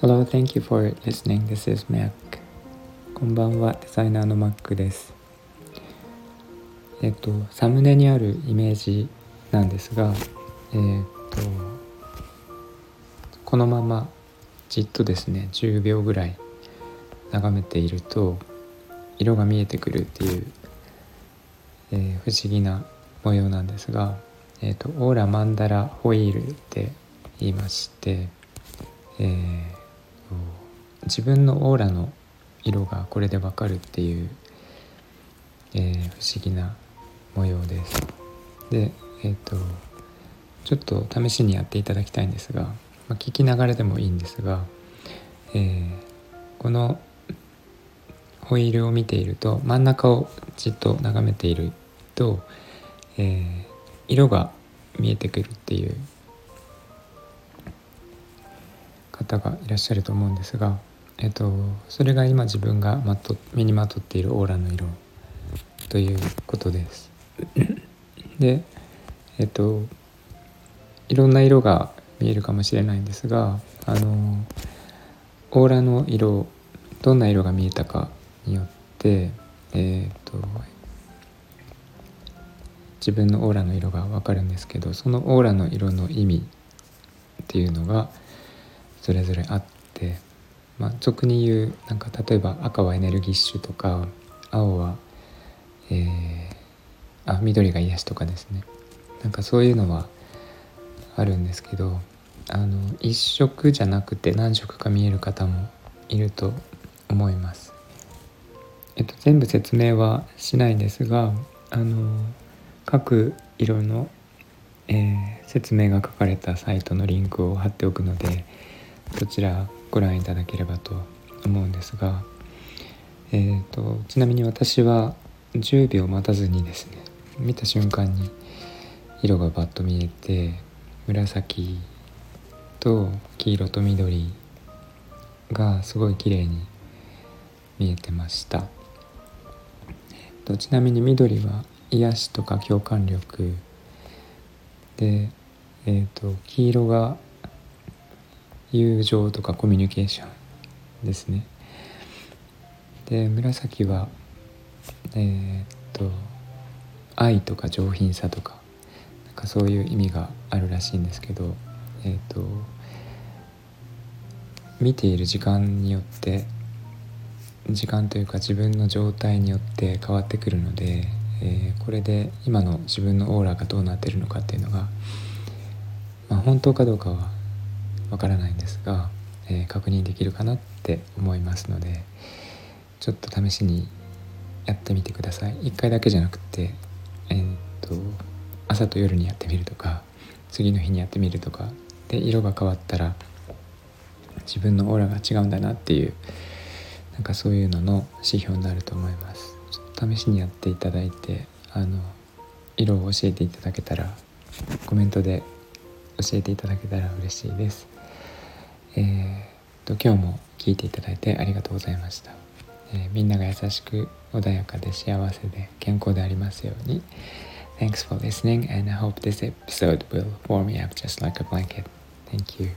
Hello, thank you for listening. This is Mac. こんばんは、デザイナーの Mac です。えっと、サムネにあるイメージなんですが、えっと、このままじっとですね、10秒ぐらい眺めていると、色が見えてくるっていう、えー、不思議な模様なんですが、えっと、オーラマンダラホイールって言いまして、えー自分のオーラの色がこれでわかるっていう、えー、不思議な模様です。でえっ、ー、とちょっと試しにやっていただきたいんですが、まあ、聞きながらでもいいんですが、えー、このホイールを見ていると真ん中をじっと眺めていると、え色が見えてくるっていう方がいらっしゃると思うんですが、えっと、それが今自分がまと身にまとっているオーラの色ということです。でえっといろんな色が見えるかもしれないんですがあのオーラの色どんな色が見えたかによってえっと自分のオーラの色が分かるんですけどそのオーラの色の意味っていうのがそれぞれあって、まあ、俗に言うなんか例えば赤はエネルギッシュとか青は、えー、あ緑が癒しとかですねなんかそういうのはあるんですけどあの一色じゃなくて何色か見える方もいると思います。えっと、全部説明はしないんですがあの各色の、えー、説明が書かれたサイトのリンクを貼っておくのでそちらご覧いただければと思うんですが、えーと、ちなみに私は10秒待たずにですね見た瞬間に色がバッと見えて紫と黄色と緑がすごい綺麗に見えてました、ちなみに緑は癒しとか共感力で、えーと黄色が友情とかコミュニケーションですね。で紫はえー、っと愛とか上品さとかなんかそういう意味があるらしいんですけど、えー、っと見ている時間によって時間というか自分の状態によって変わってくるので、えー、これで今の自分のオーラがどうなってるのかっていうのが、まあ、本当かどうかはわからないんですが、えー、確認できるかなって思いますのでちょっと試しにやってみてください。1回だけじゃなくてえー、っと朝と夜にやってみるとか次の日にやってみるとかで色が変わったら自分のオーラが違うんだなっていうなんかそういうのの指標になると思います。試しにやっていただいてあの色を教えていただけたらコメントで教えていただけたら嬉しいですえー、と今日も聞いていただいてありがとうございました、えー、みんなが優しく穏やかで幸せで健康でありますように Thanks for listening and I hope this episode will warm me up just like a blanket. Thank you.